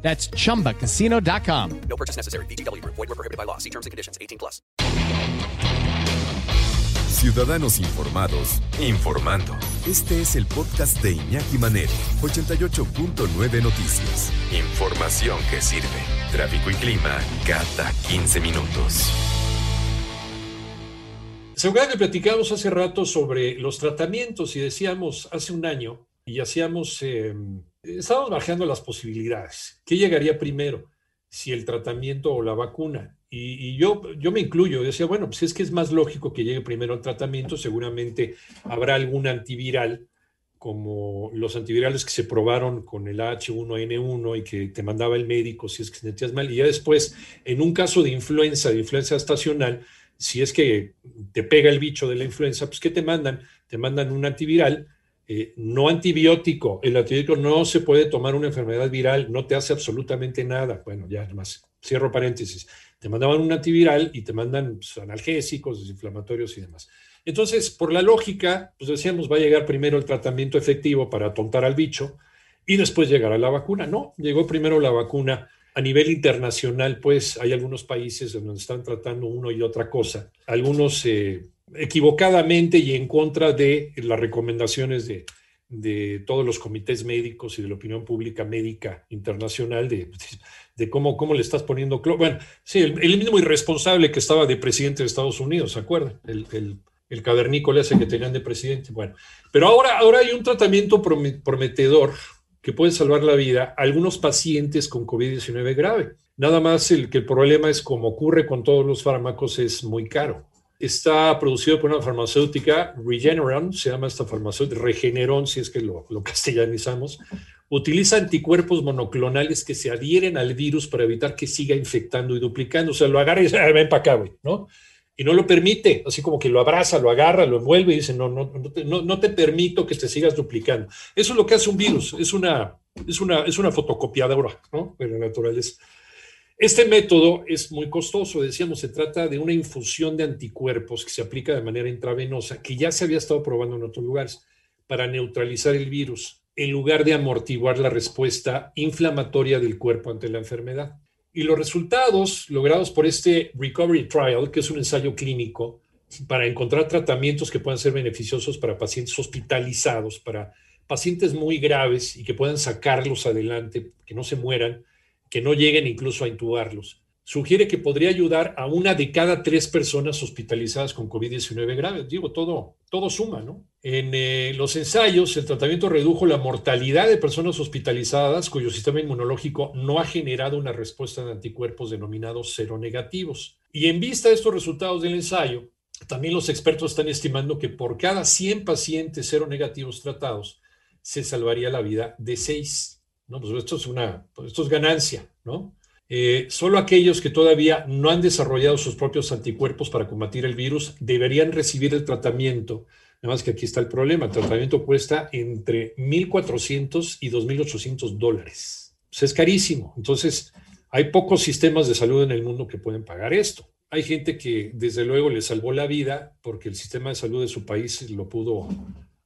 That's chumbacasino.com. No purchase necessary. BGW. Void were prohibited by law. See terms and conditions. 18 plus. Ciudadanos informados, informando. Este es el podcast de Iñaki Manero, 88.9 Noticias. Información que sirve. Tráfico y clima cada 15 minutos. ¿Se acuerdan que platicamos hace rato sobre los tratamientos y decíamos hace un año y hacíamos, eh, estábamos bajando las posibilidades. ¿Qué llegaría primero? Si el tratamiento o la vacuna. Y, yo, yo me incluyo, decía, bueno, pues es que es más lógico que llegue primero el tratamiento, seguramente habrá algún antiviral, como los antivirales que se probaron con el H1N1 y que te mandaba el médico si es que sentías mal. Y ya después, en un caso de influenza, de influenza estacional, si es que te pega el bicho de la influenza, pues ¿qué te mandan? Te mandan un antiviral eh, no antibiótico. El antibiótico no se puede tomar una enfermedad viral, no te hace absolutamente nada. Bueno, ya además, cierro paréntesis. Te mandaban un antiviral y te mandan pues, analgésicos, desinflamatorios y demás. Entonces, por la lógica, pues decíamos, va a llegar primero el tratamiento efectivo para tontar al bicho y después llegará la vacuna. No, llegó primero la vacuna. A nivel internacional, pues hay algunos países donde están tratando uno y otra cosa. Algunos eh, equivocadamente y en contra de las recomendaciones de, de, todos los comités médicos y de la opinión pública médica internacional de, de cómo, cómo le estás poniendo... Bueno, sí, el, mismo irresponsable que estaba de presidente de Estados Unidos, ¿se acuerdan? El, el, el cavernícola ese que tenían de presidente. Bueno, pero ahora, ahora hay un tratamiento prometedor que puede salvar la vida a algunos pacientes con COVID-19 grave. Nada más el que el problema es, como ocurre con todos los fármacos, es muy caro. Está producido por una farmacéutica, Regeneron, se llama esta farmacéutica, Regeneron, si es que lo, castellanizamos, utiliza anticuerpos monoclonales que se adhieren al virus para evitar que siga infectando y duplicando. O sea, lo agarra y dice, ah, ven para acá, güey, ¿no? Y no lo permite, así como que lo abraza, lo agarra, lo envuelve y dice, no, no, no, te, no, no te permito que te sigas duplicando. Eso es lo que hace un virus, es una, es una, es una fotocopiadora, ¿no? De la naturaleza. Este método es muy costoso, decíamos, se trata de una infusión de anticuerpos que se aplica de manera intravenosa, que ya se había estado probando en otros lugares, para neutralizar el virus, en lugar de amortiguar la respuesta inflamatoria del cuerpo ante la enfermedad. Y los resultados logrados por este Recovery Trial, que es un ensayo clínico para encontrar tratamientos que puedan ser beneficiosos para pacientes hospitalizados, para pacientes muy graves y que puedan sacarlos adelante, que no se mueran, que no lleguen incluso a intubarlos. Sugiere que podría ayudar a una de cada tres personas hospitalizadas con COVID-19 grave. Digo, todo, todo suma, ¿no? En eh, los ensayos, el tratamiento redujo la mortalidad de personas hospitalizadas cuyo sistema inmunológico no ha generado una respuesta de anticuerpos denominados seronegativos. Y en vista de estos resultados del ensayo, también los expertos están estimando que por cada 100 pacientes seronegativos tratados, se salvaría la vida de 6. ¿No? Pues esto es una, pues esto es ganancia, ¿no? Eh, solo aquellos que todavía no han desarrollado sus propios anticuerpos para combatir el virus deberían recibir el tratamiento. Además que aquí está el problema, el tratamiento cuesta entre 1.400 y 2.800 dólares. Pues es carísimo. Entonces, hay pocos sistemas de salud en el mundo que pueden pagar esto. Hay gente que desde luego le salvó la vida porque el sistema de salud de su país lo pudo,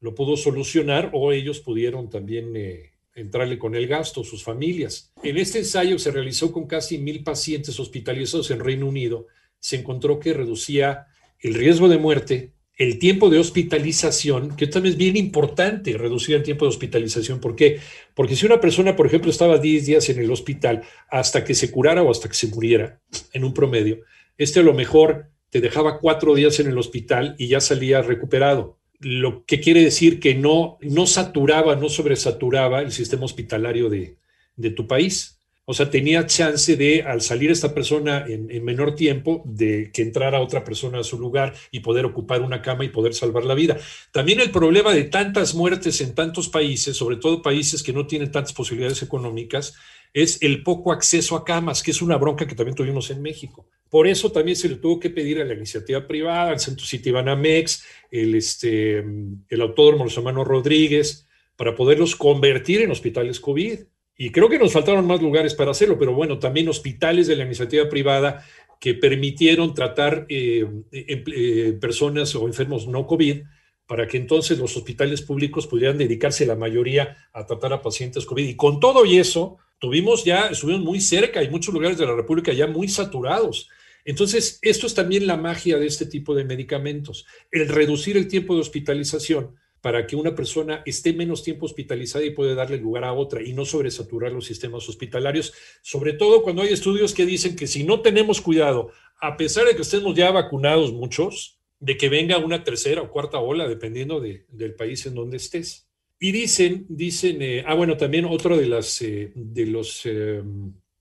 lo pudo solucionar o ellos pudieron también eh, entrarle con el gasto, sus familias. En este ensayo se realizó con casi mil pacientes hospitalizados en Reino Unido. Se encontró que reducía el riesgo de muerte, el tiempo de hospitalización, que también es bien importante reducir el tiempo de hospitalización. ¿Por qué? Porque si una persona, por ejemplo, estaba 10 días en el hospital hasta que se curara o hasta que se muriera, en un promedio, este a lo mejor te dejaba cuatro días en el hospital y ya salía recuperado lo que quiere decir que no, no saturaba, no sobresaturaba el sistema hospitalario de, de tu país. O sea, tenía chance de, al salir esta persona en, en, menor tiempo, de que entrara otra persona a su lugar y poder ocupar una cama y poder salvar la vida. También el problema de tantas muertes en tantos países, sobre todo países que no tienen tantas posibilidades económicas, es el poco acceso a camas, que es una bronca que también tuvimos en México. Por eso también se le tuvo que pedir a la iniciativa privada, al Centro City Banamex, el, este, el Autódromo Los Hermanos Rodríguez, para poderlos convertir en hospitales COVID. Y creo que nos faltaron más lugares para hacerlo, pero bueno, también hospitales de la iniciativa privada que permitieron tratar eh, eh, personas o enfermos no COVID para que entonces los hospitales públicos pudieran dedicarse la mayoría a tratar a pacientes COVID. Y con todo y eso, tuvimos ya, estuvimos muy cerca, y muchos lugares de la República ya muy saturados. Entonces, esto es también la magia de este tipo de medicamentos, el reducir el tiempo de hospitalización para que una persona esté menos tiempo hospitalizada y pueda darle lugar a otra y no sobresaturar los sistemas hospitalarios, sobre todo cuando hay estudios que dicen que si no tenemos cuidado, a pesar de que estemos ya vacunados muchos, de que venga una tercera o cuarta ola, dependiendo del país en donde estés. Y dicen, dicen, eh, ah, bueno, también otro de, las, eh, de, los, eh,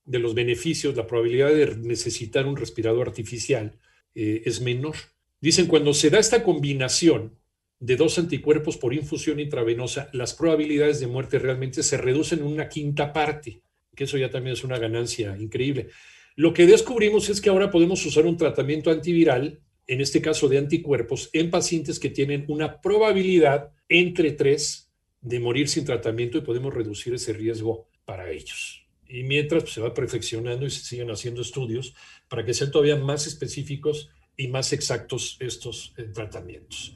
de los beneficios, la probabilidad de necesitar un respirador artificial es menor. Dicen, cuando se da esta combinación de dos anticuerpos por infusión intravenosa, las probabilidades de muerte realmente se reducen en una quinta parte, que eso ya también es una ganancia increíble. Lo que descubrimos es que ahora podemos usar un tratamiento antiviral en este caso de anticuerpos, en pacientes que tienen una probabilidad entre tres de morir sin tratamiento y podemos reducir ese riesgo para ellos. Y mientras pues, se va perfeccionando y se siguen haciendo estudios para que sean todavía más específicos y más exactos estos eh, tratamientos.